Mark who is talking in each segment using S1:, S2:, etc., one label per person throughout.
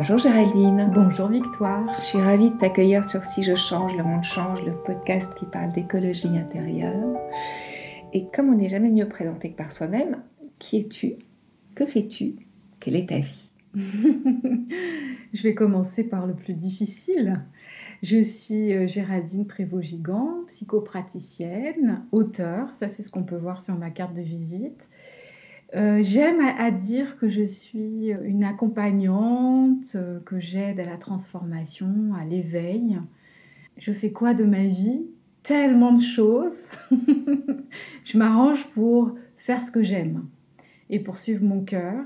S1: Bonjour Géraldine.
S2: Bonjour Victoire.
S1: Je suis ravie de t'accueillir sur Si je change, le monde change, le podcast qui parle d'écologie intérieure. Et comme on n'est jamais mieux présenté que par soi-même, qui es-tu? Que fais-tu? Quelle est ta vie?
S2: Je vais commencer par le plus difficile. Je suis euh, Géraldine Prévost-Gigant, psychopraticienne, auteur, ça c'est ce qu'on peut voir sur ma carte de visite. Euh, j'aime à, dire que je suis une accompagnante, euh, que j'aide à la transformation, à l'éveil. Je fais quoi de ma vie? Tellement de choses. je m'arrange pour faire ce que j'aime et pour suivre mon cœur.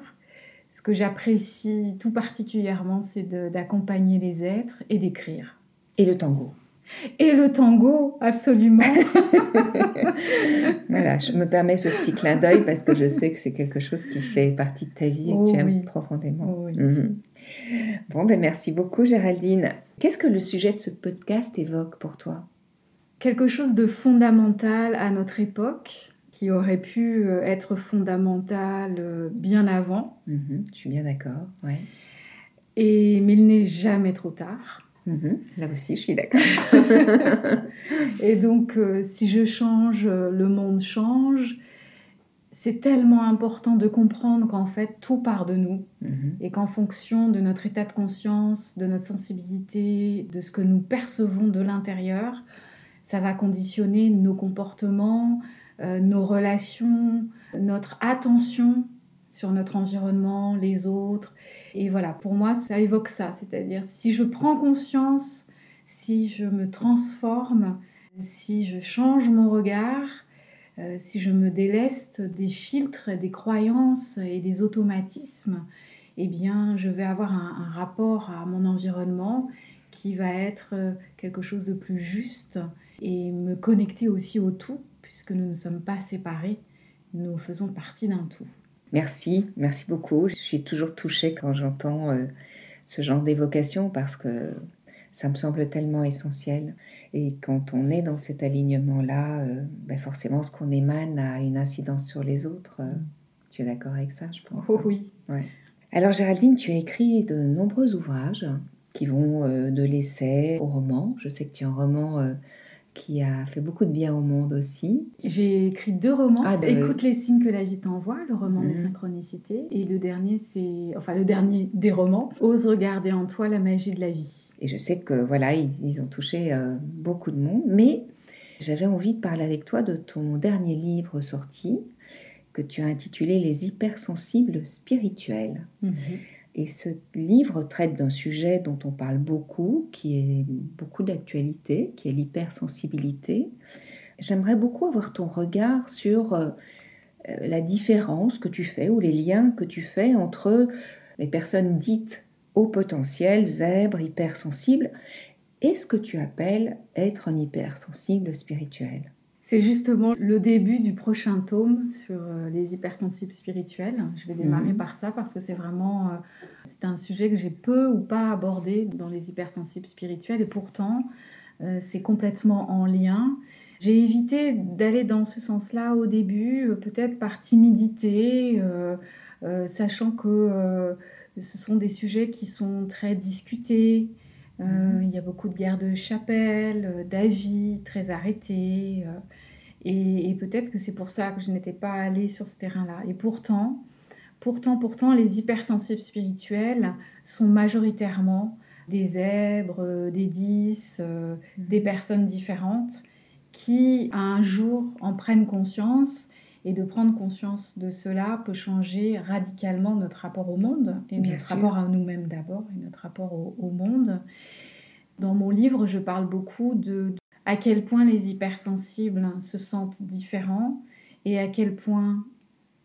S2: Ce que j'apprécie tout particulièrement, c'est d'accompagner les êtres et d'écrire.
S1: Et le tango
S2: et le tango, absolument.
S1: voilà, je me permets ce petit clin d'œil parce que je sais que c'est quelque chose qui fait partie de ta vie et que tu oh aimes profondément. Oh mhm. Bon, ben merci beaucoup Géraldine. Qu'est-ce que le sujet de ce podcast évoque pour toi?
S2: Quelque chose de fondamental à notre époque qui aurait pu euh, être fondamental euh, bien avant.
S1: Mhm, je suis bien d'accord, ouais.
S2: Et, mais il n'est jamais trop tard.
S1: Mhm. Là aussi, je suis d'accord.
S2: et donc, euh, si je change, euh, le monde change. C'est tellement important de comprendre qu'en fait, tout part de nous mhm. et qu'en fonction de notre état de conscience, de notre sensibilité, de ce que nous percevons de l'intérieur, ça va conditionner nos comportements, euh, nos relations, notre attention sur notre environnement, les autres. Et voilà, pour moi, ça évoque ça. C'est-à-dire, si je prends conscience, si je me transforme, si je change mon regard, euh, si je me déleste des filtres, des croyances et des automatismes, eh bien, je vais avoir un, rapport à mon environnement qui va être euh, quelque chose de plus juste et me connecter aussi au tout, puisque nous ne sommes pas séparés, nous faisons partie d'un tout.
S1: Merci, merci beaucoup. Je suis toujours touchée quand j'entends euh, ce genre d'évocation parce que ça me semble tellement essentiel. Et quand on est dans cet alignement-là, euh, ben forcément, ce qu'on émane a une incidence sur les autres. Euh, tu es d'accord avec ça, je pense?
S2: Oh oui.
S1: Ouais. Alors, Géraldine, tu as écrit de nombreux ouvrages qui vont de l'essai au roman. Je sais que tu es un roman qui a fait beaucoup de bien au monde aussi.
S2: J'ai écrit deux romans. Ah, Écoute les signes que la vie t'envoie, le roman des mhm. synchronicités. Et le dernier, c'est, enfin le dernier des romans, Ose regarder en toi la magie de la vie.
S1: Et je sais que voilà, ils, ont touché euh, beaucoup de monde, mais j'avais envie de parler avec toi de ton dernier livre sorti que tu as intitulé Les hypersensibles spirituels. Mhm. Et ce livre traite d'un sujet dont on parle beaucoup, qui est beaucoup d'actualité, qui est l'hypersensibilité. J'aimerais beaucoup avoir ton regard sur euh, la différence que tu fais ou les liens que tu fais entre les personnes dites au potentiel, zèbres, hypersensibles, et ce que tu appelles être un hypersensible spirituel.
S2: C'est justement le début du prochain tome sur euh, les hypersensibles spirituels. Je vais démarrer mhm. par ça parce que c'est vraiment euh, c'est un sujet que j'ai peu ou pas abordé dans les hypersensibles spirituels et pourtant euh, c'est complètement en lien. J'ai évité d'aller dans ce sens-là au début, peut-être par timidité, sachant que ce sont des sujets qui sont très discutés, euh, il y a beaucoup de guerres de chapelle, euh, d'avis très arrêtés. Euh, et, peut-être que c'est pour ça que je n'étais pas allée sur ce terrain-là. Et pourtant, pourtant, pourtant, les hypersensibles spirituels sont majoritairement des zèbres, des dix, des personnes différentes qui, un jour, en prennent conscience Et de prendre conscience de cela peut changer radicalement notre rapport au monde et notre rapport à nous-mêmes d'abord et notre rapport au, monde. Dans mon livre, je parle beaucoup de, à quel point les hypersensibles se sentent différents et à quel point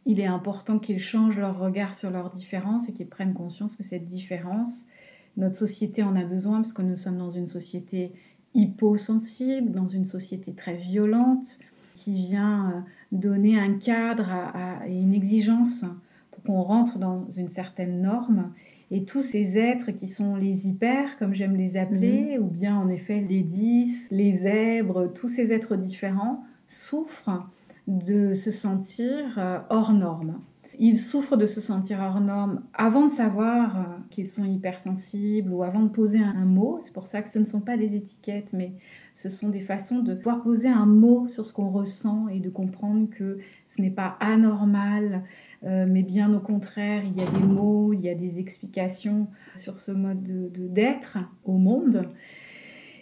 S2: il est important qu'ils changent leur regard sur leur différence et qu'ils prennent conscience que cette différence, notre société en a besoin parce que nous sommes dans une société hyposensible, dans une société très violente, qui vient euh, donner un cadre et une exigence pour qu'on rentre dans une certaine norme. Et tous ces êtres qui sont les hyper, comme j'aime les appeler, mhm. ou bien en effet les 10, les zèbres, tous ces êtres différents, souffrent de se sentir euh, hors norme. Ils souffrent de se sentir hors norme avant de savoir euh, qu'ils sont hypersensibles ou avant de poser un, mot. C'est pour ça que ce ne sont pas des étiquettes, mais ce sont des façons de pouvoir poser un mot sur ce qu'on ressent et de comprendre que ce n'est pas anormal, euh, mais bien au contraire, il y a des mots, il y a des explications sur ce mode d'être au monde.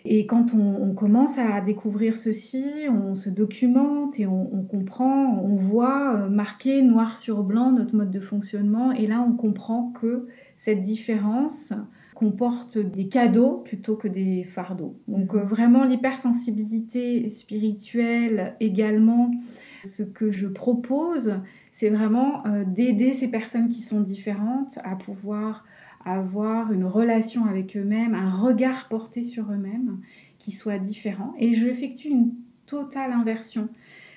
S2: Et quand on, commence à découvrir ceci, on se documente et on, comprend, on voit euh, marqué noir sur blanc notre mode de fonctionnement. Et là, on comprend que cette différence comporte des cadeaux plutôt que des fardeaux. Donc euh, vraiment l'hypersensibilité spirituelle également, ce que je propose, c'est vraiment euh, d'aider ces personnes qui sont différentes à pouvoir avoir une relation avec eux-mêmes, un regard porté sur eux-mêmes qui soit différent. Et je effectue une totale inversion.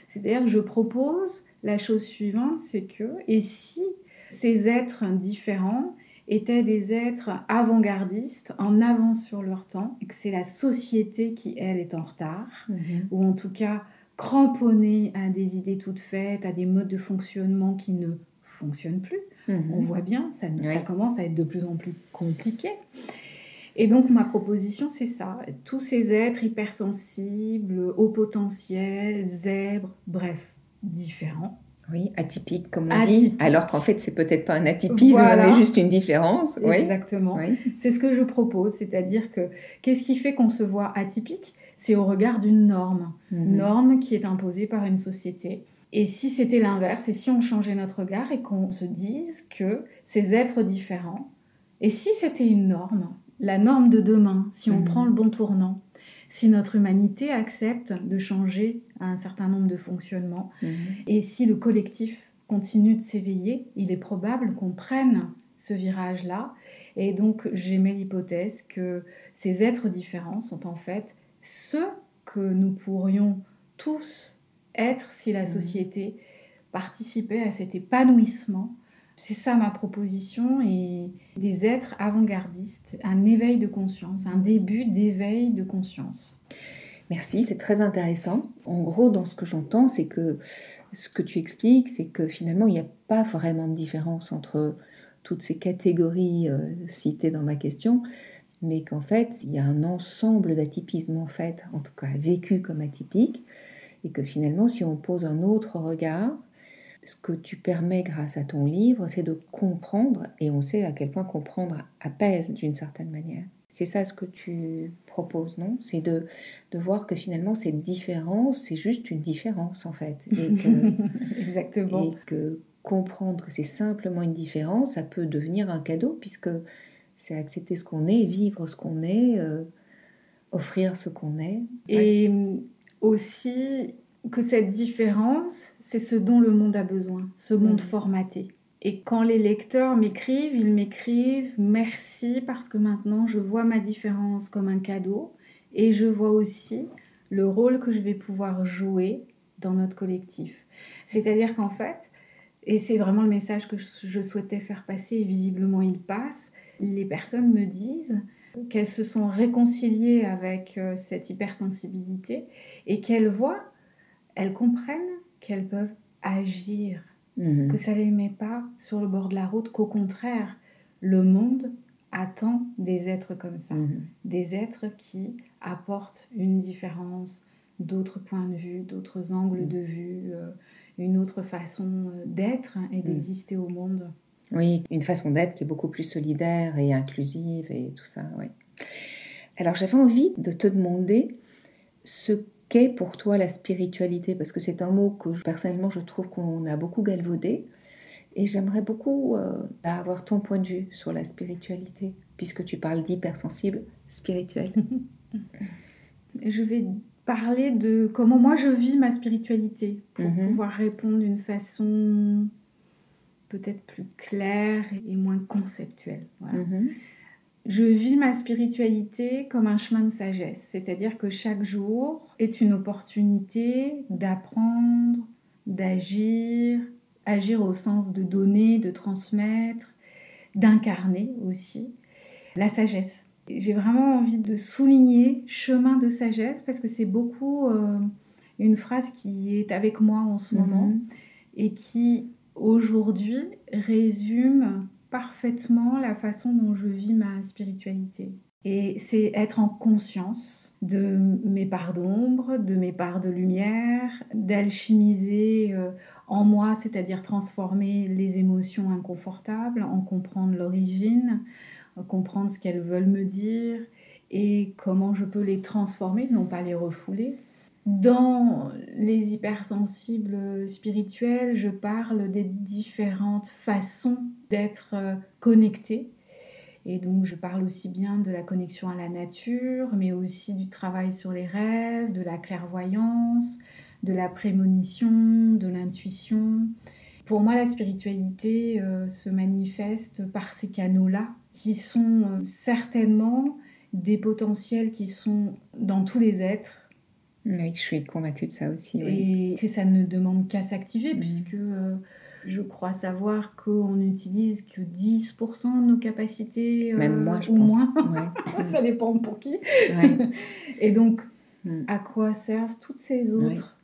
S2: C'est-à-dire que je propose la chose suivante, c'est que, et si ces êtres différents étaient des êtres avant-gardistes, en avance sur leur temps, et que c'est la société qui, elle, est en retard, mhm. ou en tout cas cramponnée à des idées toutes faites, à des modes de fonctionnement qui ne fonctionnent plus, Mhm. On voit bien, ça, commence à être de plus en plus compliqué. Et donc ma proposition, c'est ça. Tous ces êtres hypersensibles, au potentiel, zèbres, bref, différents.
S1: Oui, atypiques, comme on dit, alors qu'en fait, c'est peut-être pas un atypisme, mais juste une différence.
S2: Exactement. C'est ce que je propose, c'est-à-dire que qu'est-ce qui fait qu'on se voit atypique? C'est au regard d'une norme, mhm. norme qui est imposée par une société. Et si c'était l'inverse, et si on changeait notre regard et qu'on se dise que ces êtres différents, et si c'était une norme, la norme de demain, si on mhm. prend le bon tournant, si notre humanité accepte de changer un certain nombre de fonctionnements, mhm. et si le collectif continue de s'éveiller, il est probable qu'on prenne ce virage-là. Et donc j'émets l'hypothèse que ces êtres différents sont en fait ceux que nous pourrions tous être si la mmh. société participait à cet épanouissement. C'est ça ma proposition et des êtres avant-gardistes, un éveil de conscience, un début d'éveil de conscience.
S1: Merci, c'est très intéressant. En gros, dans ce que j'entends, c'est que ce que tu expliques, c'est que finalement, il n'y a pas vraiment de différence entre toutes ces catégories euh, citées dans ma question, mais qu'en fait, il y a un ensemble d'atypismes, en fait, en tout cas vécu comme atypique, et que finalement, si on pose un autre regard, ce que tu permets grâce à ton livre, c'est de comprendre, et on sait à quel point comprendre apaise d'une certaine manière. C'est ça ce que tu proposes, non? C'est de, de voir que finalement, cette différence, c'est juste une différence, en fait.
S2: Et que, Exactement.
S1: Et que comprendre que c'est simplement une différence, ça peut devenir un cadeau, puisque c'est accepter ce qu'on est, vivre ce qu'on est, euh, offrir ce qu'on est.
S2: Et aussi que cette différence, c'est ce dont le monde a besoin, ce monde mm. formaté. Et quand les lecteurs m'écrivent, ils m'écrivent merci parce que maintenant je vois ma différence comme un cadeau et je vois aussi le rôle que je vais pouvoir jouer dans notre collectif. C'est-à-dire qu'en fait, et c'est vraiment le message que je souhaitais faire passer et visiblement il passe, les personnes me disent qu'elles se sont réconciliées avec euh, cette hypersensibilité et qu'elles voient, elles comprennent qu'elles peuvent agir, mhm. que ça ne les met pas sur le bord de la route, qu'au contraire, le monde attend des êtres comme ça, mhm. des êtres qui apportent une différence, d'autres points de vue, d'autres angles mhm. de vue, euh, une autre façon euh, d'être et d'exister au monde.
S1: Oui, une façon d'être qui est beaucoup plus solidaire et inclusive et tout ça, oui. Alors j'avais envie de te demander ce Qu'est pour toi la spiritualité Parce que c'est un mot que personnellement je trouve qu'on a beaucoup galvaudé. Et j'aimerais beaucoup euh, avoir ton point de vue sur la spiritualité, puisque tu parles d'hypersensible spirituel.
S2: je vais parler de comment moi je vis ma spiritualité pour mhm. pouvoir répondre d'une façon peut-être plus claire et moins conceptuelle. Mhm. Je vis ma spiritualité comme un chemin de sagesse, c'est-à-dire que chaque jour est une opportunité d'apprendre, d'agir, agir au sens de donner, de transmettre, d'incarner aussi la sagesse. J'ai vraiment envie de souligner chemin de sagesse parce que c'est beaucoup euh, une phrase qui est avec moi en ce moment mhm. et qui aujourd'hui résume parfaitement la façon dont je vis ma spiritualité. Et c'est être en conscience de mes parts d'ombre, de mes parts de lumière, d'alchimiser euh, en moi, c'est-à-dire transformer les émotions inconfortables, en comprendre l'origine, comprendre ce qu'elles veulent me dire et comment je peux les transformer, non pas les refouler. Dans les hypersensibles spirituels, je parle des différentes façons d'être euh, connectés. Et donc je parle aussi bien de la connexion à la nature, mais aussi du travail sur les rêves, de la clairvoyance, de la prémonition, de l'intuition. Pour moi, la spiritualité euh, se manifeste par ces canaux-là, qui sont euh, certainement des potentiels qui sont dans tous les êtres.
S1: Oui, je suis convaincue de ça aussi.
S2: Et que ça ne demande qu'à s'activer, mhm. puisque euh, je crois savoir qu'on n'utilise que 10% de nos capacités.
S1: Même moins, je
S2: ou
S1: pense.
S2: moins. ça dépend pour qui. Et donc, mm. à quoi servent toutes ces autres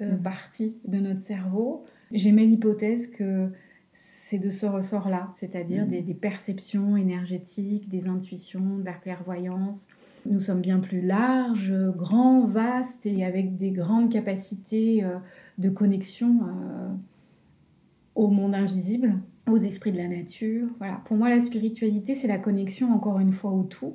S2: euh, mm. partie de notre cerveau? J'émets l'hypothèse que c'est de ce ressort-là, c'est-à-dire mm. des, perceptions énergétiques, des intuitions, de la clairvoyance. Nous sommes bien plus larges, grands, vastes et avec des grandes capacités euh, de connexion euh, au monde invisible, aux esprits de la nature. Voilà. Pour moi, la spiritualité, c'est la connexion encore une fois au tout.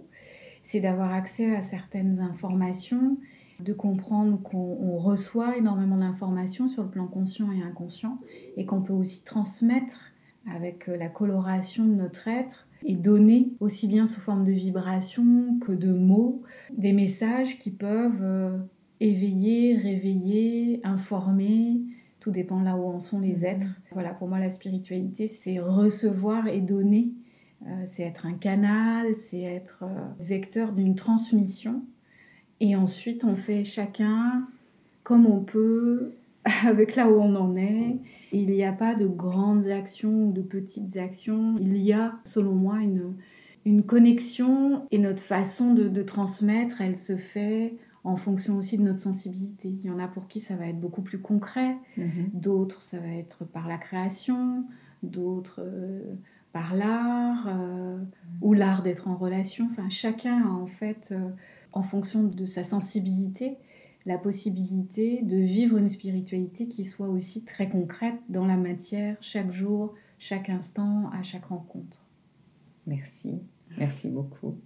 S2: C'est d'avoir accès à certaines informations de comprendre qu'on reçoit énormément d'informations sur le plan conscient et inconscient et qu'on peut aussi transmettre avec euh, la coloration de notre être et donner aussi bien sous forme de vibrations que de mots des messages qui peuvent euh, éveiller, réveiller, informer. Tout dépend là où en sont les mm-hmm. êtres. Voilà, pour moi, la spiritualité, c'est recevoir et donner. Euh, c'est être un canal, c'est être vecteur d'une transmission et ensuite, on fait chacun comme on peut, avec là où on en est. Il n'y a pas de grandes actions ou de petites actions. Il y a, selon moi, une, une connexion et notre façon de, transmettre, elle se fait en fonction aussi de notre sensibilité. Il y en a pour qui ça va être beaucoup plus concret, mhm. d'autres ça va être par la création, d'autres euh, par l'art, euh, ou l'art d'être en relation. Enfin, chacun a en fait euh, en fonction de sa sensibilité, la possibilité de vivre une spiritualité qui soit aussi très concrète dans la matière, chaque jour, chaque instant, à chaque rencontre.
S1: Merci, merci beaucoup.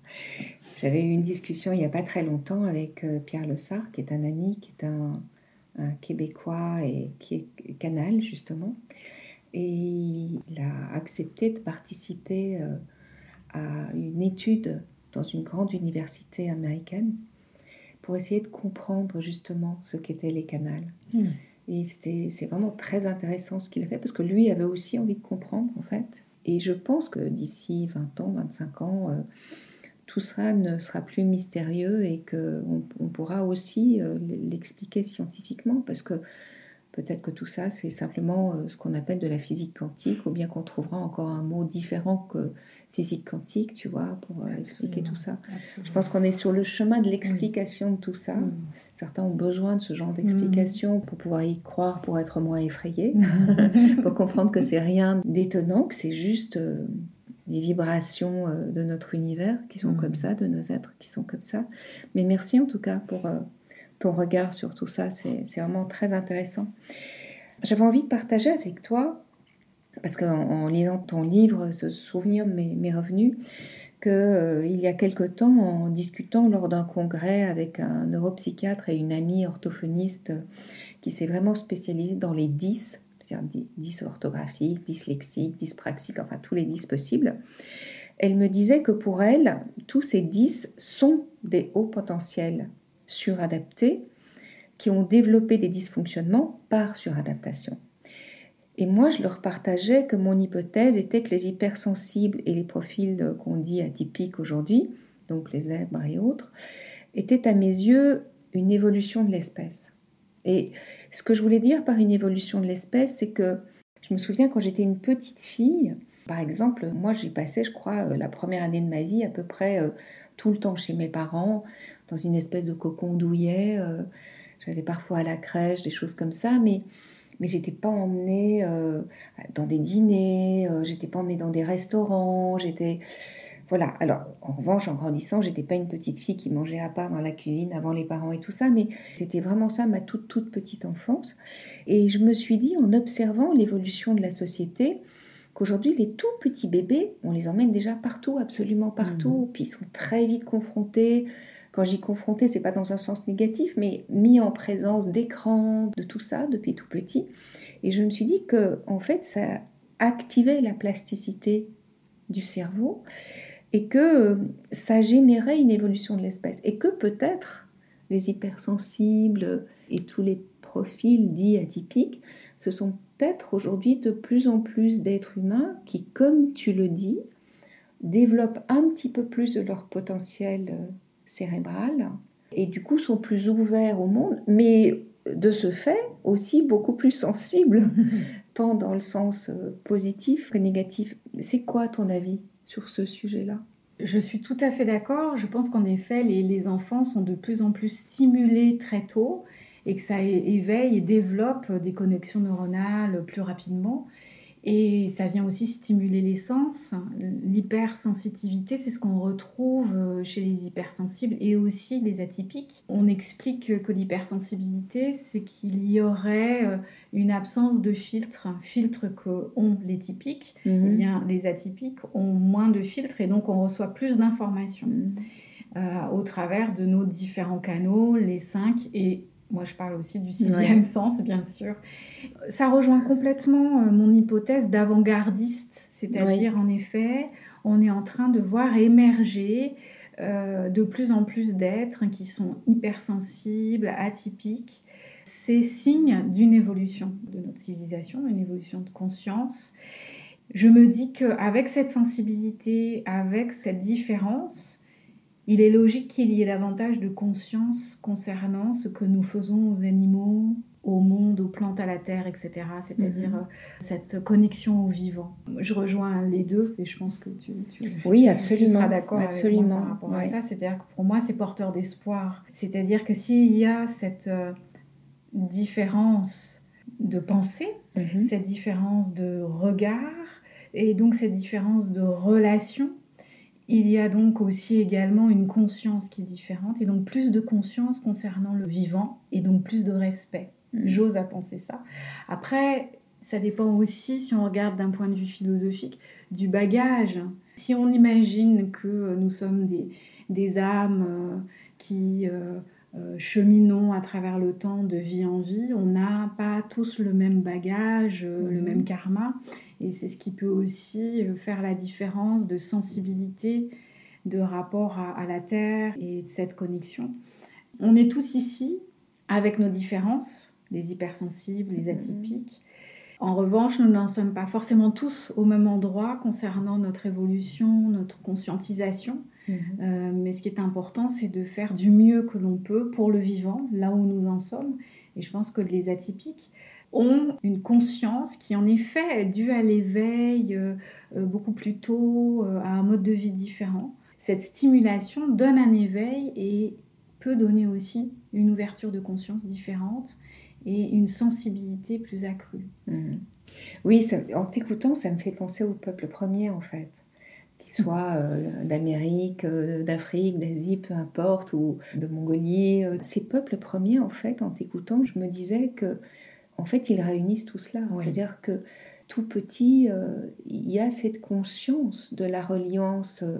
S1: J'avais eu une discussion il n'y a pas très longtemps avec euh, Pierre Lessard, qui est un ami, qui est un, Québécois et qui est canal justement. Et il a accepté de participer euh, à une étude dans une grande université américaine pour essayer de comprendre justement ce qu'étaient les canals. Hmm. Et c'est vraiment très intéressant ce qu'il a fait parce que lui avait aussi envie de comprendre en fait. Et je pense que d'ici 20 ans, 25 ans, euh, tout ça ne sera plus mystérieux et qu'on on pourra aussi euh, l'expliquer scientifiquement parce que peut-être que tout ça c'est simplement euh, ce qu'on appelle de la physique quantique ou bien qu'on trouvera encore un mot différent que physique quantique, tu vois, pour euh, expliquer tout ça. Je pense qu'on est sur le chemin de l'explication de tout ça. Mm. Certains ont besoin de ce genre d'explication mm. pour pouvoir y croire, pour être moins effrayés, mm. pour comprendre que c'est rien d'étonnant, que c'est juste euh, des vibrations euh, de notre univers qui sont comme ça, de nos êtres qui sont comme ça. Mais merci en tout cas pour ton regard sur tout ça, c'est vraiment très intéressant. J'avais envie de partager avec toi parce qu'en lisant ton livre, ce souvenir m'est revenu qu'il euh, y a quelque temps, en discutant lors d'un congrès avec un neuropsychiatre et une amie orthophoniste qui s'est vraiment spécialisée dans les 10, c'est-à-dire 10 orthographiques, dyslexiques, dyspraxiques, enfin tous les 10 possibles, elle me disait que pour elle, tous ces 10 sont des hauts potentiels suradaptés qui ont développé des dysfonctionnements par suradaptation. Et moi, je leur partageais que mon hypothèse était que les hypersensibles et les profils qu'on dit atypiques aujourd'hui, donc les zèbres et autres, étaient à mes yeux une évolution de l'espèce. Et ce que je voulais dire par une évolution de l'espèce, c'est que je me souviens quand j'étais une petite fille, par exemple, moi j'ai passé, je crois, euh, la première année de ma vie à peu près euh, tout le temps chez mes parents, dans une espèce de cocon douillet. Euh, j'allais parfois à la crèche, des choses comme ça, mais mais j'étais pas emmenée euh, dans des dîners, euh, j'étais pas emmenée dans des restaurants, j'étais voilà. Alors en revanche, en grandissant, j'étais pas une petite fille qui mangeait à part dans la cuisine avant les parents et tout ça, mais c'était vraiment ça ma toute toute petite enfance. Et je me suis dit en observant l'évolution de la société qu'aujourd'hui les tout petits bébés, on les emmène déjà partout, absolument partout, mmh. puis ils sont très vite confrontés quand j'y confrontais, c'est pas dans un sens négatif, mais mis en présence d'écrans, de tout ça depuis tout petit. Et je me suis dit que en fait, ça activait la plasticité du cerveau et que ça générait une évolution de l'espèce et que peut-être les hypersensibles et tous les profils dits atypiques, ce sont peut-être aujourd'hui de plus en plus d'êtres humains qui, comme tu le dis, développent un petit peu plus de leur potentiel cérébrales et du coup sont plus ouverts au monde, mais de ce fait aussi beaucoup plus sensibles, tant dans le sens euh, positif que négatif. C'est quoi ton avis sur ce sujet-là?
S2: Je suis tout à fait d'accord. Je pense qu'en effet, les, les, enfants sont de plus en plus stimulés très tôt et que ça éveille et développe des connexions neuronales plus rapidement. Et ça vient aussi stimuler les sens. L'hypersensitivité, c'est ce qu'on retrouve euh, chez les hypersensibles et aussi les atypiques. On explique que l'hypersensibilité, c'est qu'il y aurait euh, une absence de filtre, un filtre qu'ont les typiques. Mhm. Eh bien, les atypiques ont moins de filtres et donc on reçoit plus d'informations. Mhm. Euh, au travers de nos différents canaux, les cinq, et moi, je parle aussi du sixième sens, bien sûr. Ça rejoint complètement euh, mon hypothèse d'avant-gardiste, c'est-à-dire, en effet, on est en train de voir émerger euh, de plus en plus d'êtres qui sont hypersensibles, atypiques. C'est signe d'une évolution de notre civilisation, une évolution de conscience. Je me dis qu'avec cette sensibilité, avec cette différence, il est logique qu'il y ait davantage de conscience concernant ce que nous faisons aux animaux, au monde, aux plantes, à la terre, etc. C'est-à-dire mhm. euh, cette connexion au vivant. Je rejoins les deux et je pense que tu,
S1: oui, absolument.
S2: seras d'accord avec moi par rapport à ça. C'est-à-dire que pour moi, c'est porteur d'espoir. C'est-à-dire que s'il y a cette euh, différence de pensée, mhm. cette différence de regard, et donc cette différence de relation, il y a donc aussi également une conscience qui est différente et donc plus de conscience concernant le vivant et donc plus de respect. J'ose à penser ça. Après, ça dépend aussi, si on regarde d'un point de vue philosophique, du bagage. Si on imagine que nous sommes des, âmes euh, qui euh, euh, cheminons à travers le temps de vie en vie, on n'a pas tous le même bagage, le mm. même karma. Et c'est ce qui peut aussi euh, faire la différence de sensibilité, de rapport à, la Terre et de cette connexion. On est tous ici avec nos différences, les hypersensibles, les mhm. atypiques. En revanche, nous n'en sommes pas forcément tous au même endroit concernant notre évolution, notre conscientisation. Mhm. Euh, mais ce qui est important, c'est de faire du mieux que l'on peut pour le vivant, là où nous en sommes. Et je pense que les atypiques ont une conscience qui en effet est due à l'éveil euh, euh, beaucoup plus tôt, euh, à un mode de vie différent. Cette stimulation donne un éveil et peut donner aussi une ouverture de conscience différente et une sensibilité plus accrue.
S1: Mhm. Oui, en t'écoutant, ça me fait penser au peuple premier en fait qu'ils soient d'Amérique, d'Afrique, d'Asie, peu importe, ou de Mongolie. Ces peuples premiers, en fait, en t'écoutant, je me disais que en fait, ils réunissent tout cela. C'est-à-dire que tout petit, euh, il y a cette conscience de la reliance euh,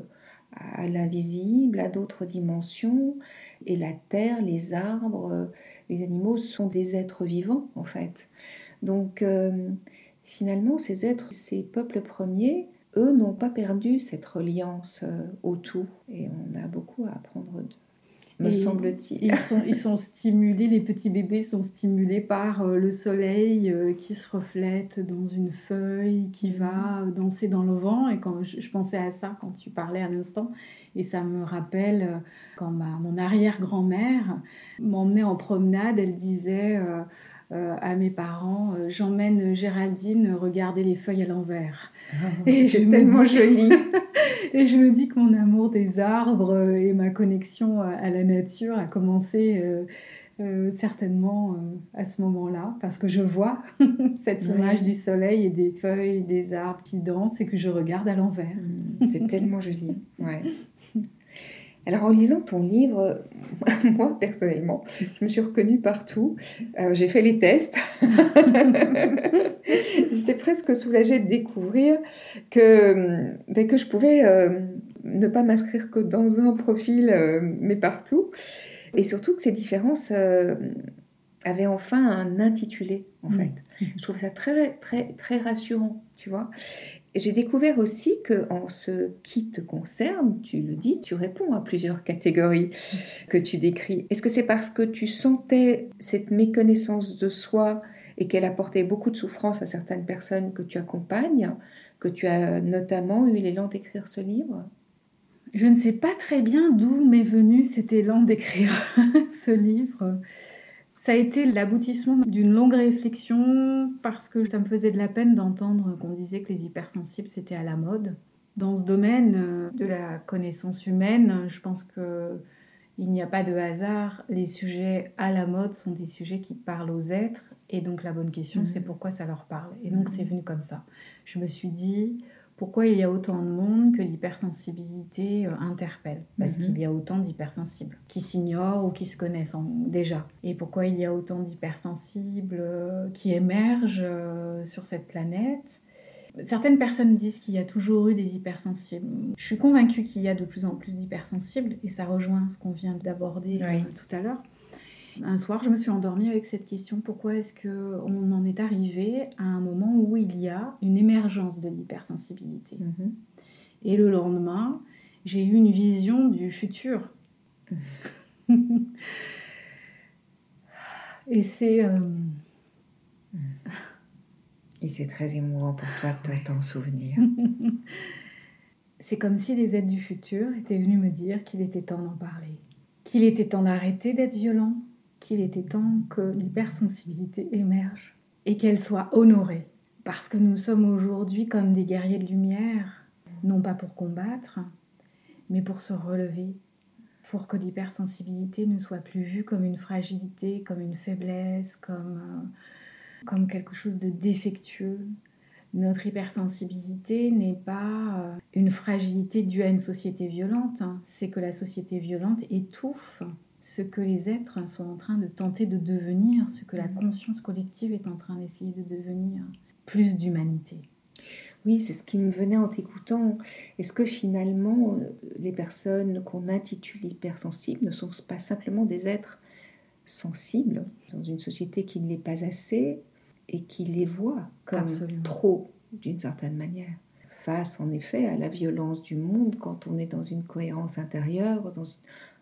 S1: à l'invisible, à d'autres dimensions. Et la terre, les arbres, les animaux sont des êtres vivants en fait. Donc euh, finalement, ces êtres, ces peuples premiers, eux n'ont pas perdu cette reliance euh, au tout. Et on a beaucoup à apprendre d'eux me semble-t-il.
S2: Ils sont, ils sont stimulés, les petits bébés sont stimulés par euh, le soleil euh, qui se reflète dans une feuille, qui va mhm. danser dans le vent. Et quand je, pensais à ça quand tu parlais à l'instant, et ça me rappelle euh, quand ma, mon arrière-grand-mère m'emmenait en promenade, elle disait euh, à mes parents, euh, j'emmène Géraldine regarder les feuilles à l'envers.
S1: et c'est tellement joli.
S2: et je me dis que mon amour des arbres euh, et ma connexion à la nature a commencé certainement à ce moment-là, parce que je vois cette image du soleil et des feuilles, des arbres qui dansent et que je regarde à l'envers.
S1: Mmh, c'est tellement joli. Ouais. Alors en lisant ton livre, moi personnellement, je me suis reconnue partout. Euh, j'ai fait les tests. J'étais presque soulagée de découvrir que, ben, que je pouvais euh, ne pas m'inscrire que dans un profil, euh, mais partout. Et surtout que ces différences avaient enfin un intitulé, en fait. Je trouve ça très, très, très rassurant, tu vois. J'ai découvert aussi que en ce qui te concerne, tu le dis, tu réponds à plusieurs catégories que tu décris. Est-ce que c'est parce que tu sentais cette méconnaissance de soi et qu'elle apportait beaucoup de souffrance à certaines personnes que tu accompagnes, que tu as notamment eu l'élan d'écrire ce livre?
S2: Je ne sais pas très bien d'où m'est venu cet élan d'écrire ce livre. Ça a été l'aboutissement d'une longue réflexion parce que ça me faisait de la peine d'entendre qu'on disait que les hypersensibles c'était à la mode. Dans ce domaine euh, de la connaissance humaine, je pense que il n'y a pas de hasard. Les sujets à la mode sont des sujets qui parlent aux êtres et donc la bonne question c'est mmh. pourquoi ça leur parle. Et donc c'est venu comme ça. Je me suis dit pourquoi il y a autant de monde que l'hypersensibilité euh, interpelle Parce mhm. qu'il y a autant d'hypersensibles qui s'ignorent ou qui se connaissent déjà. Et pourquoi il y a autant d'hypersensibles euh, qui émergent euh, sur cette planète? Certaines personnes disent qu'il y a toujours eu des hypersensibles. Je suis convaincue qu'il y a de plus en plus d'hypersensibles et ça rejoint ce qu'on vient d'aborder tout à l'heure. Un soir, je me suis endormie avec cette question pourquoi est-ce qu'on en est arrivé à un moment où il y a une émergence de l'hypersensibilité? Mhm. Et le lendemain, j'ai eu une vision du futur. Et c'est. Euh,
S1: Et c'est très émouvant pour toi de t'en souvenir.
S2: c'est comme si les êtres du futur étaient venus me dire qu'il était temps d'en parler, qu'il était temps d'arrêter d'être violent, qu'il était temps que l'hypersensibilité émerge et qu'elle soit honorée. Parce que nous sommes aujourd'hui comme des guerriers de lumière, non pas pour combattre, mais pour se relever, pour que l'hypersensibilité ne soit plus vue comme une fragilité, comme une faiblesse, comme, euh, comme quelque chose de défectueux. Notre hypersensibilité n'est pas euh, une fragilité due à une société violente, hein. c'est que la société violente étouffe ce que les êtres sont en train de tenter de devenir, ce que la mhm. conscience collective est en train d'essayer de devenir, plus d'humanité.
S1: Oui, c'est ce qui me venait en t'écoutant. Est-ce que finalement, euh, les personnes qu'on intitule hypersensibles ne sont pas simplement des êtres sensibles dans une société qui ne l'est pas assez et qui les voit comme trop d'une certaine manière? Face en effet à la violence du monde, quand on est dans une cohérence intérieure, dans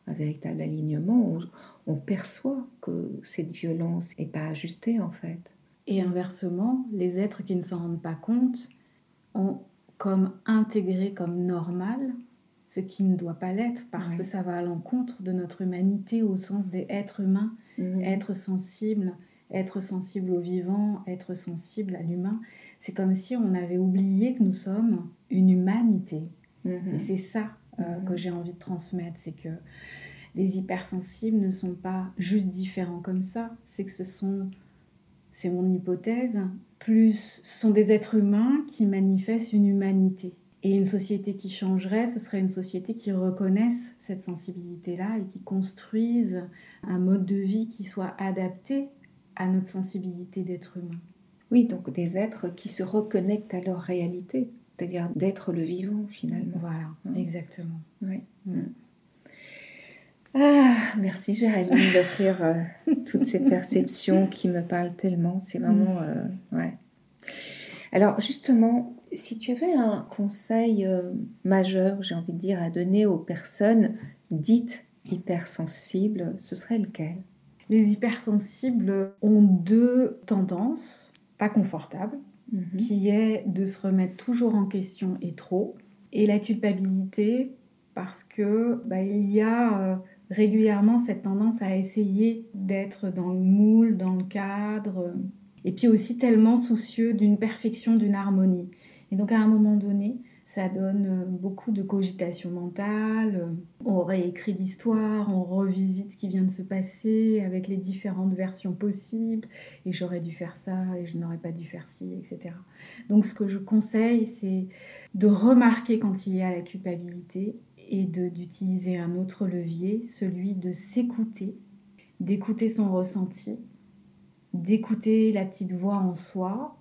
S1: un véritable alignement, on, perçoit que cette violence n'est pas ajustée en fait.
S2: Et inversement, les êtres qui ne s'en rendent pas compte ont comme intégré comme normal ce qui ne doit pas l'être parce que ça va à l'encontre de notre humanité au sens des êtres humains, mhm. être sensible, être sensible au vivant, être sensible à l'humain. C'est comme si on avait oublié que nous sommes une humanité. Mhm. Et c'est ça euh, que j'ai envie de transmettre, c'est que les hypersensibles ne sont pas juste différents comme ça, c'est que ce sont, c'est mon hypothèse, plus ce sont des êtres humains qui manifestent une humanité. Et une société qui changerait, ce serait une société qui reconnaisse cette sensibilité-là et qui construise un mode de vie qui soit adapté à notre sensibilité d'être humain.
S1: Oui, donc des êtres qui se reconnectent à leur réalité c'est-à-dire d'être le vivant finalement.
S2: Voilà, exactement.
S1: Oui. Ah, merci Géraldine d'offrir euh, toutes ces perceptions qui me parlent tellement. C'est vraiment. Euh, ouais. Alors, justement, si tu avais un conseil euh, majeur, j'ai envie de dire, à donner aux personnes dites hypersensibles, ce serait lequel?
S2: Les hypersensibles ont deux tendances pas confortables, mhm. qui est de se remettre toujours en question et trop, et la culpabilité parce que bah, il y a régulièrement cette tendance à essayer d'être dans le moule, dans le cadre, et puis aussi tellement soucieux d'une perfection, d'une harmonie. Et donc à un moment donné, ça donne beaucoup de cogitation mentale. On réécrit l'histoire, on revisite ce qui vient de se passer avec les différentes versions possibles. Et j'aurais dû faire ça et je n'aurais pas dû faire ci, etc. Donc ce que je conseille, c'est de remarquer quand il y a la culpabilité et d'utiliser un autre levier, celui de s'écouter, d'écouter son ressenti, d'écouter la petite voix en soi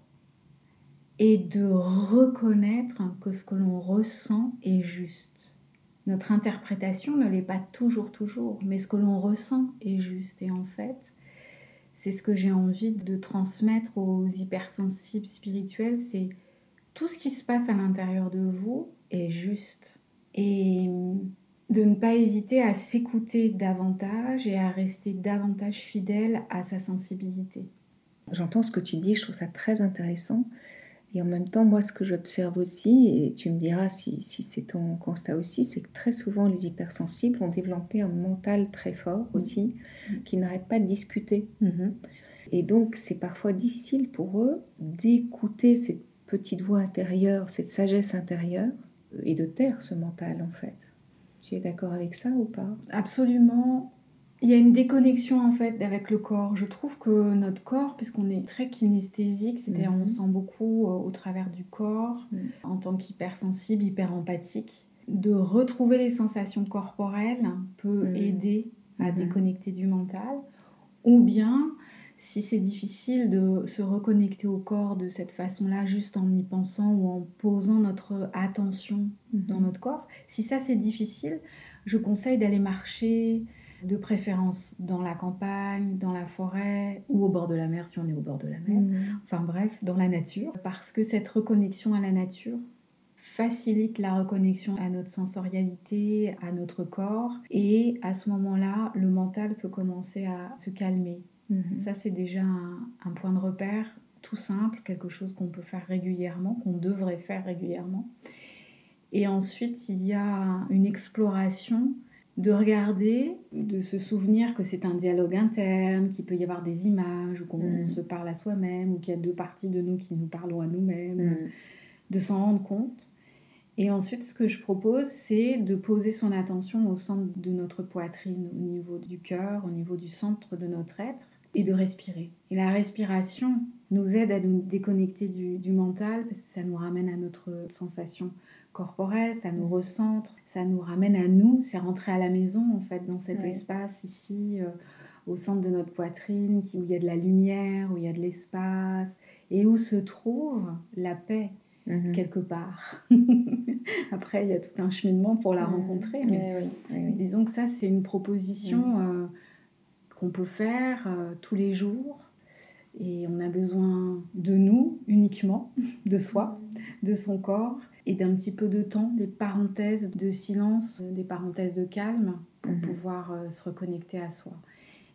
S2: et de reconnaître que ce que l'on ressent est juste. Notre interprétation ne l'est pas toujours toujours, mais ce que l'on ressent est juste. Et en fait, c'est ce que j'ai envie de transmettre aux hypersensibles spirituels, c'est tout ce qui se passe à l'intérieur de vous est juste et de ne pas hésiter à s'écouter davantage et à rester davantage fidèle à sa sensibilité.
S1: J'entends ce que tu dis, je trouve ça très intéressant. Et en même temps, moi, ce que j'observe aussi, et tu me diras si, c'est ton constat aussi, c'est que très souvent, les hypersensibles ont développé un mental très fort mm. aussi, mm. qui n'arrête pas de discuter. Mm-hmm. Et donc, c'est parfois difficile pour eux d'écouter cette petite voix intérieure, cette sagesse intérieure, et de taire ce mental en fait. Tu es d'accord avec ça ou pas?
S2: Absolument. Il y a une déconnexion en fait avec le corps. Je trouve que notre corps, puisqu'on est très kinesthésique, c'est-à-dire on mhm. sent beaucoup euh, au travers du corps, mhm. en tant qu'hypersensible, hyper empathique, de retrouver les sensations corporelles peut mhm. aider à déconnecter du mental, ou bien si c'est difficile de se reconnecter au corps de cette façon-là, juste en y pensant ou en posant notre attention dans mhm. notre corps, si ça c'est difficile, je conseille d'aller marcher, de préférence dans la campagne, dans la forêt ou au bord de la mer si on est au bord de la mer. Mhm. Enfin bref, dans la nature, parce que cette reconnexion à la nature facilite la reconnexion à notre sensorialité, à notre corps, et à ce moment-là, le mental peut commencer à se calmer, Mhm. Ça, c'est déjà un, point de repère tout simple, quelque chose qu'on peut faire régulièrement, qu'on devrait faire régulièrement. Et ensuite, il y a une exploration de regarder, de se souvenir que c'est un dialogue interne, qu'il peut y avoir des images, qu'on mhm. se parle à soi-même, ou qu'il y a deux parties de nous qui nous parlons à nous-mêmes, mhm. de s'en rendre compte. Et ensuite, ce que je propose, c'est de poser son attention au centre de notre poitrine, au niveau du cœur, au niveau du centre de notre être, et de respirer. Et la respiration nous aide à nous déconnecter du, mental parce que ça nous ramène à notre sensation corporelle, ça nous recentre, ça nous ramène à nous, c'est rentrer à la maison en fait dans cet espace ici euh, au centre de notre poitrine où il y a de la lumière, où il y a de l'espace et où se trouve la paix. Mhm. quelque part. Après, il y a tout un cheminement pour la rencontrer, mais disons que ça, c'est une proposition euh, qu'on peut faire euh, tous les jours. Et on a besoin de nous uniquement, de soi, de son corps, et d'un petit peu de temps, des parenthèses de silence, des parenthèses de calme pour mhm. pouvoir euh, se reconnecter à soi.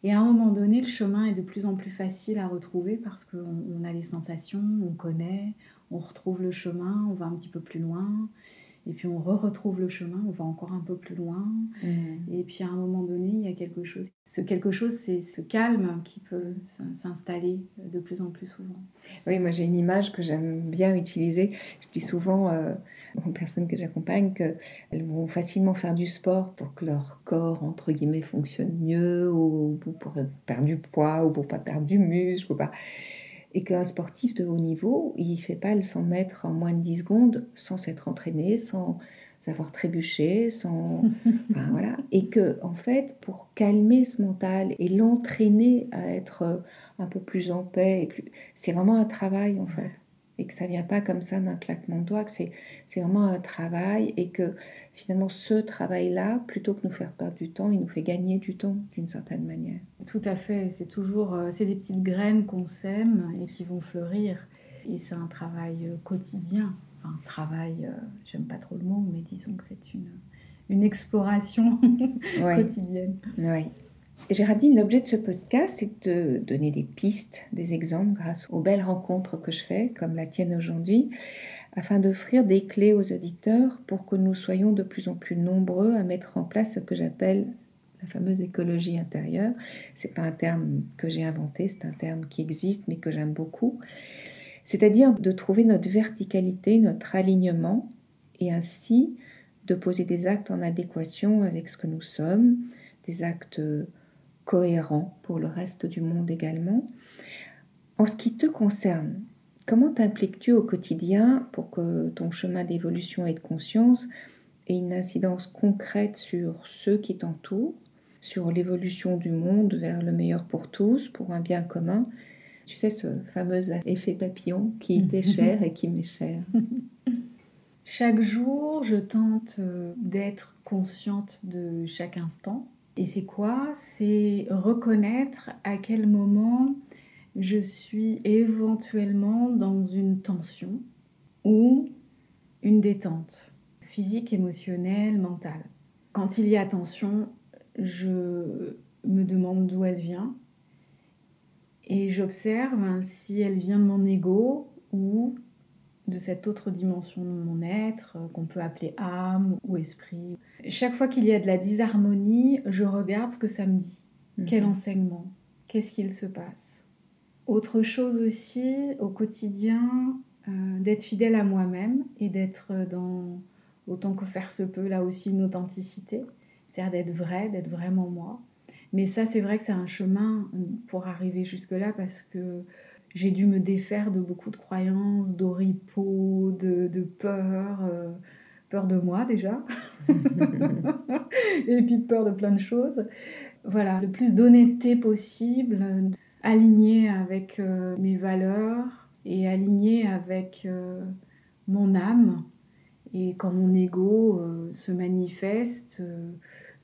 S2: Et à un moment donné, le chemin est de plus en plus facile à retrouver parce qu'on a les sensations, on connaît, on retrouve le chemin, on va un petit peu plus loin. Et puis on re-retrouve le chemin, on va encore un peu plus loin. Mmh. Et puis à un moment donné, il y a quelque chose. Ce quelque chose, c'est ce calme qui peut s'installer de plus en plus souvent.
S1: Oui, moi j'ai une image que j'aime bien utiliser. Je dis souvent euh, aux personnes que j'accompagne qu'elles vont facilement faire du sport pour que leur corps, entre guillemets, fonctionne mieux, ou pour perdre du poids, ou pour pas perdre du muscle. Ou pas et qu'un sportif de haut niveau, il fait pas le 100 mètres en moins de 10 secondes sans s'être entraîné, sans avoir trébuché, sans... enfin, voilà. Et que, en fait, pour calmer ce mental et l'entraîner à être un peu plus en paix, et plus... c'est vraiment un travail, en fait. Et que ça vient pas comme ça d'un claquement de doigts, que c'est vraiment un travail et que finalement ce travail-là, plutôt que nous faire perdre du temps, il nous fait gagner du temps d'une certaine manière.
S2: Tout à fait, c'est toujours euh, c'est des petites graines qu'on sème et qui vont fleurir et c'est un travail euh, quotidien. Enfin, travail, euh, j'aime pas trop le mot, mais disons que c'est une, une exploration quotidienne.
S1: Oui. Géraldine, l'objet de ce podcast, c'est de donner des pistes, des exemples grâce aux belles rencontres que je fais, comme la tienne aujourd'hui, afin d'offrir des clés aux auditeurs pour que nous soyons de plus en plus nombreux à mettre en place ce que j'appelle la fameuse écologie intérieure. C'est pas un terme que j'ai inventé, c'est un terme qui existe mais que j'aime beaucoup. C'est-à-dire de trouver notre verticalité, notre alignement et ainsi de poser des actes en adéquation avec ce que nous sommes, des actes cohérent pour le reste du monde également. En ce qui te concerne, comment t'impliques-tu au quotidien pour que ton chemin d'évolution et de conscience ait une incidence concrète sur ceux qui t'entourent, sur l'évolution du monde vers le meilleur pour tous, pour un bien commun? Tu sais, ce fameux effet papillon qui t'est cher et qui m'est cher.
S2: Chaque jour, je tente euh, d'être consciente de chaque instant et c'est quoi? C'est reconnaître à quel moment je suis éventuellement dans une tension ou une détente physique, émotionnelle, mentale. Quand il y a tension, je me demande d'où elle vient et j'observe si elle vient de mon ego ou de cette autre dimension de mon être euh, qu'on peut appeler âme ou esprit. Chaque fois qu'il y a de la disharmonie, je regarde ce que ça me dit. Mhm. Quel enseignement? Qu'est-ce qu'il se passe? Autre chose aussi au quotidien, euh, d'être fidèle à moi-même et d'être dans, autant que faire se peut, là aussi une authenticité. C'est-à-dire d'être vrai, d'être vraiment moi. Mais ça, c'est vrai que c'est un chemin pour arriver jusque-là parce que j'ai dû me défaire de beaucoup de croyances, d'oripeaux, de, de peur, euh, peur de moi déjà, et puis peur de plein de choses. Voilà, le plus d'honnêteté possible, aligné avec euh, mes valeurs et aligné avec euh, mon âme. Et quand mon ego se manifeste,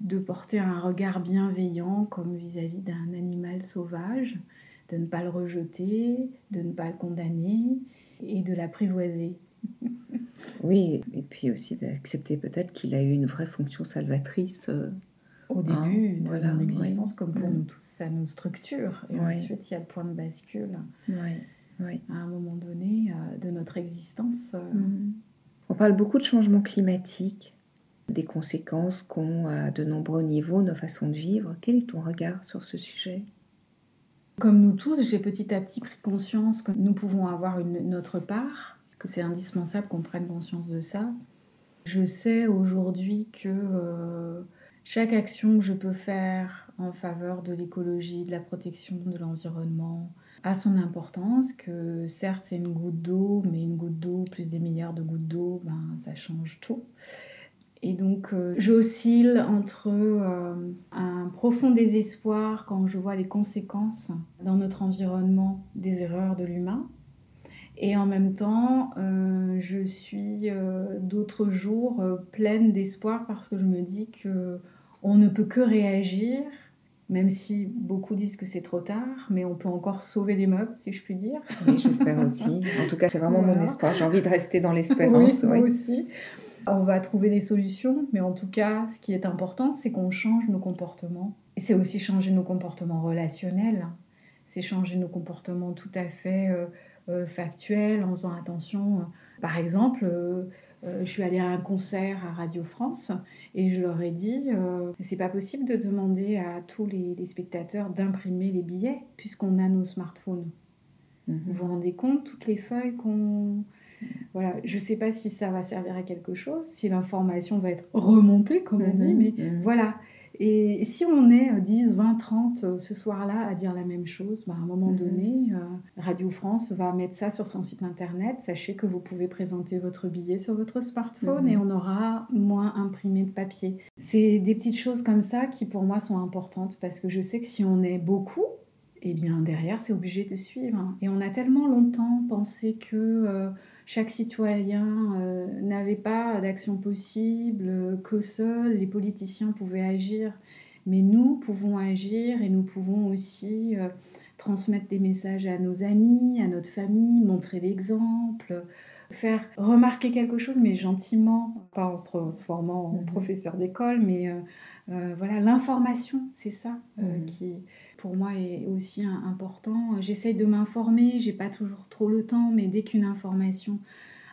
S2: de porter un regard bienveillant comme vis-à-vis d'un animal sauvage de ne pas le rejeter, de ne pas le condamner et de l'apprivoiser.
S1: oui, et puis aussi d'accepter peut-être qu'il a eu une vraie fonction salvatrice. Euh,
S2: Au début hein, de existence, comme pour nous tous, ça nous structure. Et ensuite, il y a le point de bascule. À un moment donné euh, de notre existence. Euh. Mm.
S1: On parle beaucoup de changement climatique, des conséquences qu'ont à de nombreux niveaux nos façons de vivre. Quel est ton regard sur ce sujet?
S2: Comme nous tous, j'ai petit à petit pris conscience que nous pouvons avoir une, notre part, que c'est indispensable qu'on prenne conscience de ça. Je sais aujourd'hui que euh, chaque action que je peux faire en faveur de l'écologie, de la protection de l'environnement, a son importance, que certes c'est une goutte d'eau, mais une goutte d'eau plus des milliards de gouttes d'eau, ben, ça change tout. Et donc, euh, j'oscille entre euh, un profond désespoir quand je vois les conséquences dans notre environnement des erreurs de l'humain. Et en même temps, euh, je suis d'autres jours pleine d'espoir parce que je me dis que on ne peut que réagir, même si beaucoup disent que c'est trop tard, mais on peut encore sauver des meubles, si je puis dire.
S1: Oui, j'espère aussi. En tout cas, c'est vraiment mon espoir. J'ai envie de rester dans l'espérance.
S2: Oui, moi aussi. On va trouver des solutions, mais en tout cas, ce qui est important, c'est qu'on change nos comportements. Et c'est aussi changer nos comportements relationnels. C'est changer nos comportements tout à fait euh, euh, factuels, en faisant attention. Par exemple, euh, je suis allée à un concert à Radio France et je leur ai dit c'est pas possible de demander à tous les, spectateurs d'imprimer les billets puisqu'on a nos smartphones. Mhm. Vous vous rendez compte toutes les feuilles qu'on voilà, je ne sais pas si ça va servir à quelque chose, si l'information va être remontée, comme on dit, mhm, mais mhm. voilà. Et si on est 10, 20, 30 ce soir-là à dire la même chose, bah, à un moment mhm. donné, euh, Radio France va mettre ça sur son site internet. Sachez que vous pouvez présenter votre billet sur votre smartphone et on aura moins imprimé de papier. C'est des petites choses comme ça qui pour moi sont importantes parce que je sais que si on est beaucoup, eh bien derrière, c'est obligé de suivre. Et on a tellement longtemps pensé que euh, chaque citoyen euh, n'avait pas d'action possible, que seuls les politiciens pouvaient agir. Mais nous pouvons agir et nous pouvons aussi euh, transmettre des messages à nos amis, à notre famille, montrer l'exemple, faire remarquer quelque chose, mais gentiment, pas en se transformant en mmh. professeur d'école, mais voilà, l'information, c'est ça mmh. qui pour moi est aussi important. J'essaye de m'informer, j'ai pas toujours trop le temps, mais dès qu'une information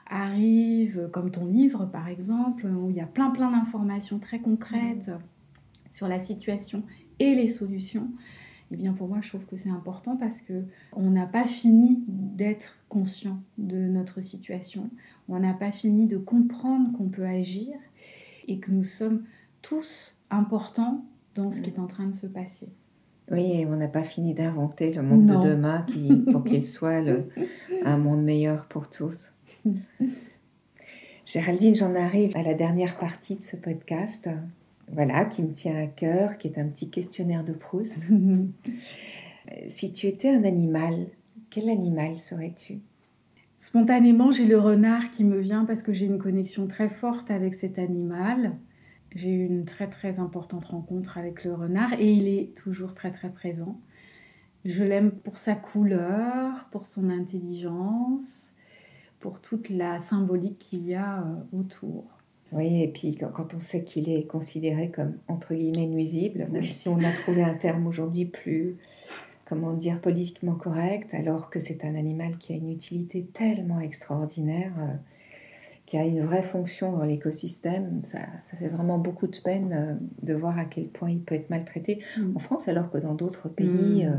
S2: arrive, comme ton livre par exemple, où il y a plein plein d'informations très concrètes sur la situation et les solutions, eh bien pour moi je trouve que c'est important parce que on n'a pas fini d'être conscient de notre situation, on n'a pas fini de comprendre qu'on peut agir et que nous sommes tous importants dans ce qui est en train de se passer.
S1: Oui, on n'a pas fini d'inventer le monde de demain qui, pour qu'il soit un monde meilleur pour tous. Géraldine, j'en arrive à la dernière partie de ce podcast, voilà, qui me tient à cœur, qui est un petit questionnaire de Proust. si tu étais un animal, quel animal serais-tu?
S2: Spontanément, j'ai le renard qui me vient parce que j'ai une connexion très forte avec cet animal. J'ai eu une très très importante rencontre avec le renard et il est toujours très très présent. Je l'aime pour sa couleur, pour son intelligence, pour toute la symbolique qu'il y a euh, autour.
S1: Oui, et puis quand on sait qu'il est considéré comme entre guillemets nuisible, même si on a trouvé un terme aujourd'hui plus, comment dire, politiquement correct, alors que c'est un animal qui a une utilité tellement extraordinaire. Qui a une vraie fonction dans l'écosystème, ça, ça, fait vraiment beaucoup de peine euh, de voir à quel point il peut être maltraité mm. en France, alors que dans d'autres pays, mm. euh,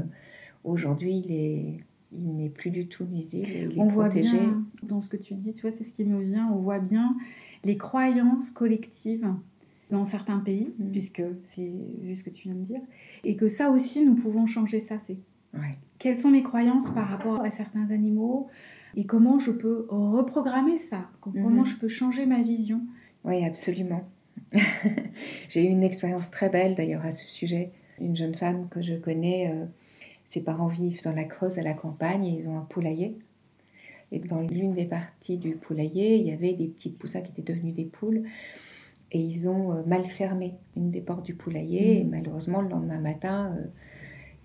S1: aujourd'hui, il est, il n'est plus du tout nuisible, il
S2: on Voit bien, dans ce que tu dis, tu vois, c'est ce qui me vient, on voit bien les croyances collectives dans certains pays, mm. puisque c'est juste ce que tu viens de dire, et que ça aussi, nous pouvons changer ça. C'est quelles sont mes croyances par rapport à certains animaux et comment je peux reprogrammer ça, comment mhm. je peux changer ma vision?
S1: Oui, absolument. J'ai eu une expérience très belle d'ailleurs à ce sujet. Une jeune femme que je connais, euh, ses parents vivent dans la Creuse à la campagne et ils ont un poulailler. Et dans l'une des parties du poulailler, il y avait des petites poussins qui étaient devenues des poules. Et ils ont euh, mal fermé une des portes du poulailler. Et mhm. malheureusement, le lendemain matin, euh,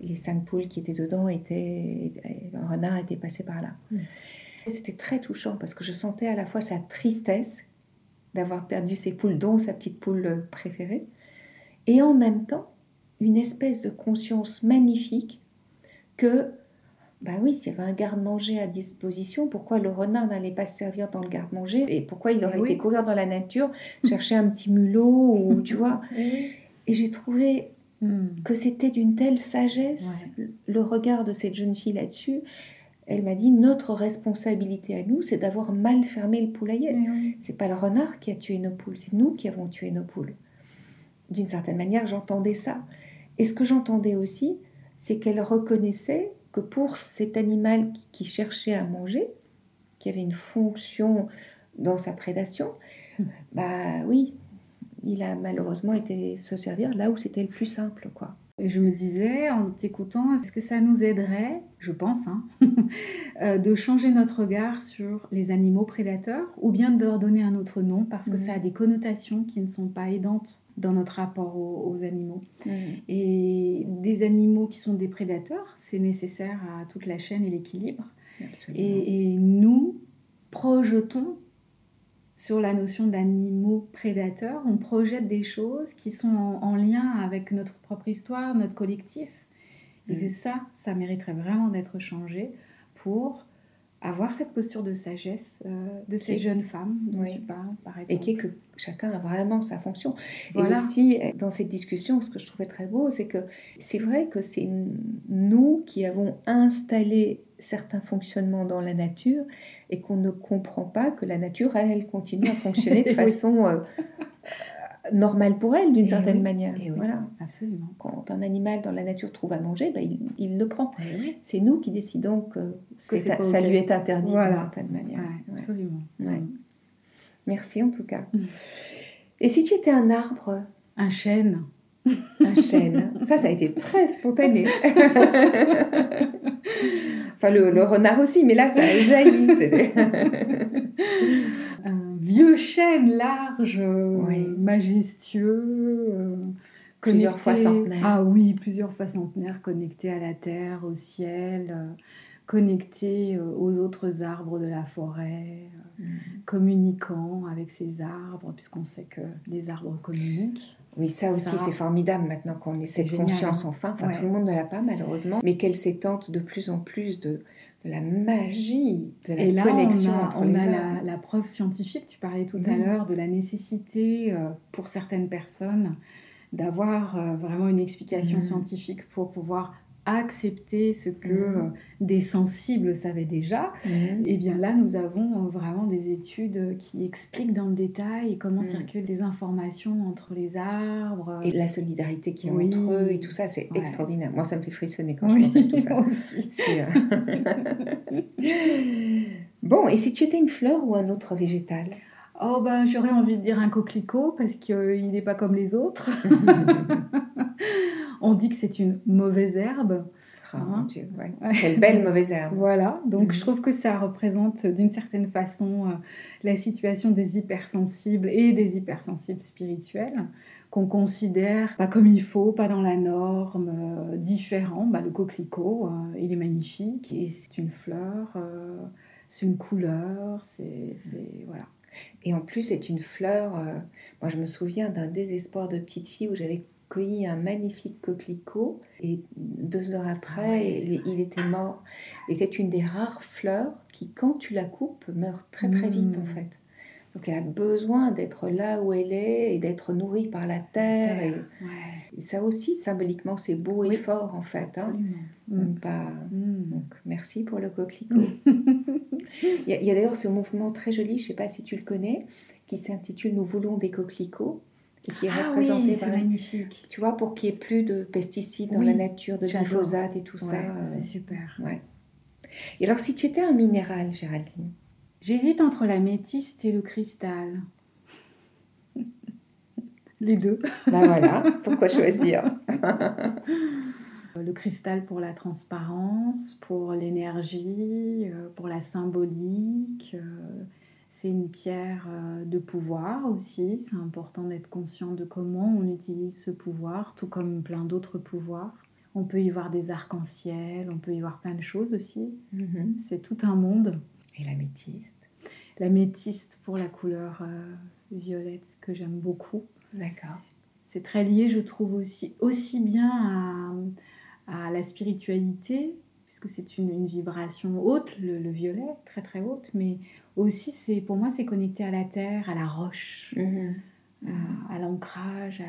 S1: les cinq poules qui étaient dedans étaient. Un renard était passé par là. C'était très touchant parce que je sentais à la fois sa tristesse d'avoir perdu ses poules, dont sa petite poule préférée, et en même temps une espèce de conscience magnifique que, bah oui, s'il y avait un garde-manger à disposition, pourquoi le renard n'allait pas se servir dans le garde-manger et pourquoi il aurait été courir dans la nature, chercher un petit mulot ou tu vois. Et j'ai trouvé hmm. que c'était d'une telle sagesse le regard de cette jeune fille là-dessus elle m'a dit notre responsabilité à nous, c'est d'avoir mal fermé le poulailler. C'est pas le renard qui a tué nos poules, c'est nous qui avons tué nos poules. D'une certaine manière, j'entendais ça. Et ce que j'entendais aussi, c'est qu'elle reconnaissait que pour cet animal qui, cherchait à manger, qui avait une fonction dans sa prédation, hmm. bah oui, il a malheureusement été se servir là où c'était le plus simple, quoi.
S2: Et je me disais, en t'écoutant, est-ce que ça nous aiderait, je pense, hein, euh, de changer notre regard sur les animaux prédateurs ou bien de leur donner un autre nom parce que ça a des connotations qui ne sont pas aidantes dans notre rapport aux, animaux. Et des animaux qui sont des prédateurs, c'est nécessaire à toute la chaîne et l'équilibre. Et, et nous projetons sur la notion d'animaux prédateurs, on projette des choses qui sont en, lien avec notre propre histoire, notre collectif. Et que mm. ça, ça mériterait vraiment d'être changé pour avoir cette posture de sagesse euh, de ces jeunes femmes dont tu parles, par exemple.
S1: Et qui est que chacun a vraiment sa fonction. Et aussi, dans cette discussion, ce que je trouvais très beau, c'est que c'est vrai que c'est nous qui avons installé certains fonctionnements dans la nature et qu'on ne comprend pas que la nature, elle, continue à fonctionner de façon euh, normale pour elle, d'une certaine manière.
S2: voilà. Absolument.
S1: Quand un animal dans la nature trouve à manger, ben, il, le prend. C'est nous qui décidons que, ça lui est interdit d'une certaine manière.
S2: absolument.
S1: Merci en tout cas. Et si tu étais un arbre?
S2: Un chêne.
S1: Un chêne. Ça, ça a été très spontané. enfin, le, renard aussi, mais là, ça a jailli.
S2: Vieux chêne large, majestueux. Euh,
S1: plusieurs fois centenaire.
S2: Ah oui, plusieurs fois centenaire, connecté à la terre, au ciel, euh, connecté euh, aux autres arbres de la forêt, mm. communiquant avec ces arbres, puisqu'on sait que les arbres communiquent.
S1: Oui, ça aussi, c'est formidable maintenant qu'on ait cette conscience hein. enfin. Enfin, tout le monde ne l'a pas, malheureusement, mais qu'elle s'étente de plus en plus de, de la magie, de la connexion
S2: on a,
S1: entre les
S2: a la, preuve scientifique, tu parlais tout à l'heure de la nécessité euh, pour certaines personnes d'avoir euh, vraiment une explication mmh. scientifique pour pouvoir accepter ce que mhm. euh, des sensibles savaient déjà, mhm. et eh bien là, nous avons euh, vraiment des études qui expliquent dans le détail comment mhm. circulent les informations entre les arbres.
S1: Et la solidarité qui est entre eux et tout ça, c'est extraordinaire. Moi, ça me fait frissonner quand je pense à tout ça.
S2: Aussi.
S1: Euh, bon, et si tu étais une fleur ou un autre végétal?
S2: Oh ben j'aurais envie de dire un coquelicot parce qu'il n'est pas comme les autres. On dit que c'est une mauvaise herbe.
S1: Oh, hein Quelle belle mauvaise herbe.
S2: Voilà, donc mhm. je trouve que ça représente d'une certaine façon euh, la situation des hypersensibles et des hypersensibles spirituels qu'on considère pas comme il faut, pas dans la norme, euh, différent. Bah, le coquelicot, euh, il est magnifique et c'est une fleur, c'est une couleur, c'est voilà.
S1: Et en plus, c'est une fleur. moi, je me souviens d'un désespoir de petite fille où j'avais cueilli un magnifique coquelicot et deux heures après, il, était mort. Et c'est une des rares fleurs qui, quand tu la coupes, meurt très très vite en hmm. fait. Donc elle a besoin d'être là où elle est et d'être nourrie par la terre. Et, ça aussi, symboliquement, c'est beau et fort en fait. Hein. Hmm. Hmm. Donc, merci pour le coquelicot. il y a, a d'ailleurs ce mouvement très joli, je ne sais pas si tu le connais, qui s'intitule Nous voulons des coquelicots qui est
S2: ah représenté par magnifique.
S1: Tu vois, pour qu'il n'y ait plus de pesticides dans la nature, de glyphosate et tout ça.
S2: C'est euh, super.
S1: Ouais. Et alors, si tu étais un minéral, Géraldine?
S2: J'hésite entre la métiste et le cristal. Les deux.
S1: Ben voilà, pourquoi choisir?
S2: Le cristal pour la transparence, pour l'énergie, euh, pour la symbolique euh, c'est une pierre euh, de pouvoir aussi. C'est important d'être conscient de comment on utilise ce pouvoir, tout comme plein d'autres pouvoirs. On peut y voir des arcs-en-ciel, on peut y voir plein de choses aussi. Mhm. C'est tout un monde.
S1: Et la métiste
S2: La métiste pour la couleur euh, violette que j'aime beaucoup.
S1: D'accord.
S2: C'est très lié, je trouve aussi, aussi bien à, la spiritualité, puisque c'est une, vibration haute, le, le, violet, très très haute, mais aussi, c'est pour moi, c'est connecté à la terre, à la roche, mhm. à, l'ancrage,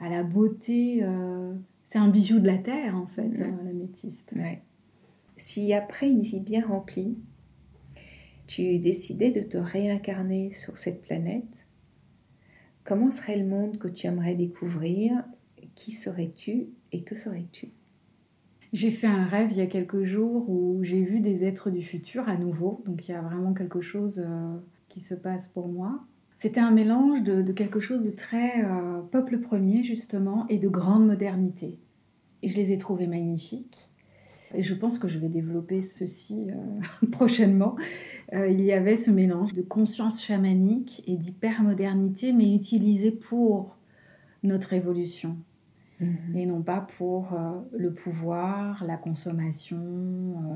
S2: à, la beauté. Euh, c'est un bijou de la terre, en fait, la métiste.
S1: Si après une vie bien remplie, tu décidais de te réincarner sur cette planète, comment serait le monde que tu aimerais découvrir? Qui serais-tu et que ferais-tu?
S2: J'ai fait un rêve il y a quelques jours où j'ai vu des êtres du futur à nouveau. Donc il y a vraiment quelque chose euh, qui se passe pour moi. C'était un mélange de, quelque chose de très euh, peuple premier justement et de grande modernité. Et je les ai trouvés magnifiques. Et je pense que je vais développer ceci euh, prochainement. il y avait ce mélange de conscience chamanique et d'hypermodernité, mais utilisé pour notre évolution. Mhm. et non pas pour euh, le pouvoir, la consommation, euh,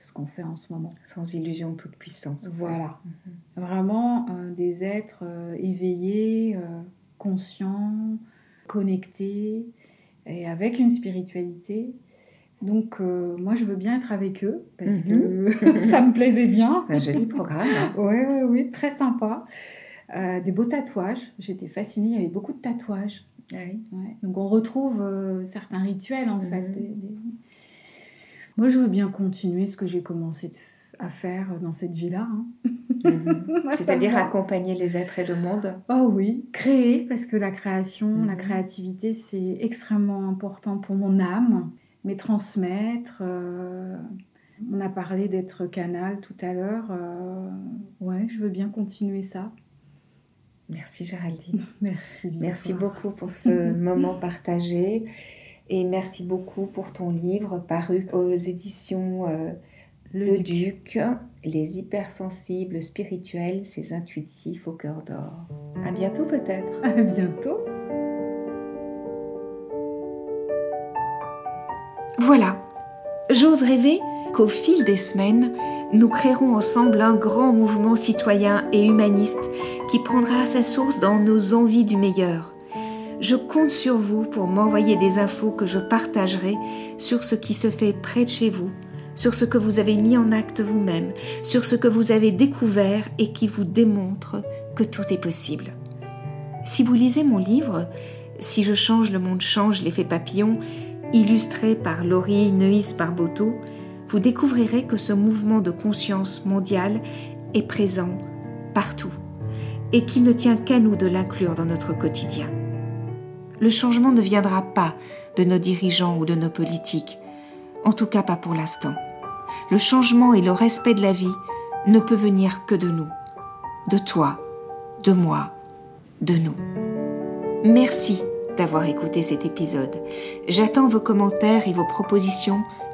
S2: ce qu'on fait en ce moment.
S1: Sans illusion de toute puissance.
S2: Voilà. Mhm. Vraiment euh, des êtres éveillés, conscients, connectés et avec une spiritualité. Donc moi je veux bien être avec eux parce que mhm. ça me plaisait bien.
S1: Un joli programme.
S2: Oui, oui, oui, très sympa. des beaux tatouages. J'étais fascinée, il y avait beaucoup de tatouages.
S1: Ah
S2: Donc on retrouve euh, certains rituels en fait. Mhm. Moi je veux bien continuer ce que j'ai commencé à faire dans cette vie-là. Hein.
S1: Mhm. C'est-à-dire accompagner les êtres et le monde
S2: Oh oui, créer, parce que la création, la mhm. créativité, c'est extrêmement important pour mon âme, mais transmettre. Euh, on a parlé d'être canal tout à l'heure. Euh, ouais, je veux bien continuer ça.
S3: Merci Géraldine.
S2: Merci.
S3: Merci beaucoup pour ce moment partagé et merci beaucoup pour ton livre paru aux éditions euh, Le, Duc. Les hypersensibles spirituels, ces intuitifs au cœur d'or. À bientôt peut-être.
S2: À bientôt.
S1: Voilà. J'ose rêver qu'au fil des semaines, nous créerons ensemble un grand mouvement citoyen et humaniste qui prendra sa source dans nos envies du meilleur. Je compte sur vous pour m'envoyer des infos que je partagerai sur ce qui se fait près de chez vous, sur ce que vous avez mis en acte vous-même, sur ce que vous avez découvert et qui vous démontre que tout est possible. Si vous lisez mon livre, Si je change, le monde change, l'effet papillon, illustré par Laurie Neuis Barboteau, vous découvrirez que ce mouvement de conscience mondiale est présent partout et qu'il ne tient qu'à nous de l'inclure dans notre quotidien. Le changement ne viendra pas de nos dirigeants ou de nos politiques, en tout cas pas pour l'instant. Le changement et le respect de la vie ne peut venir que de nous, de toi, de moi, de nous. Merci d'avoir écouté cet épisode. J'attends vos commentaires et vos propositions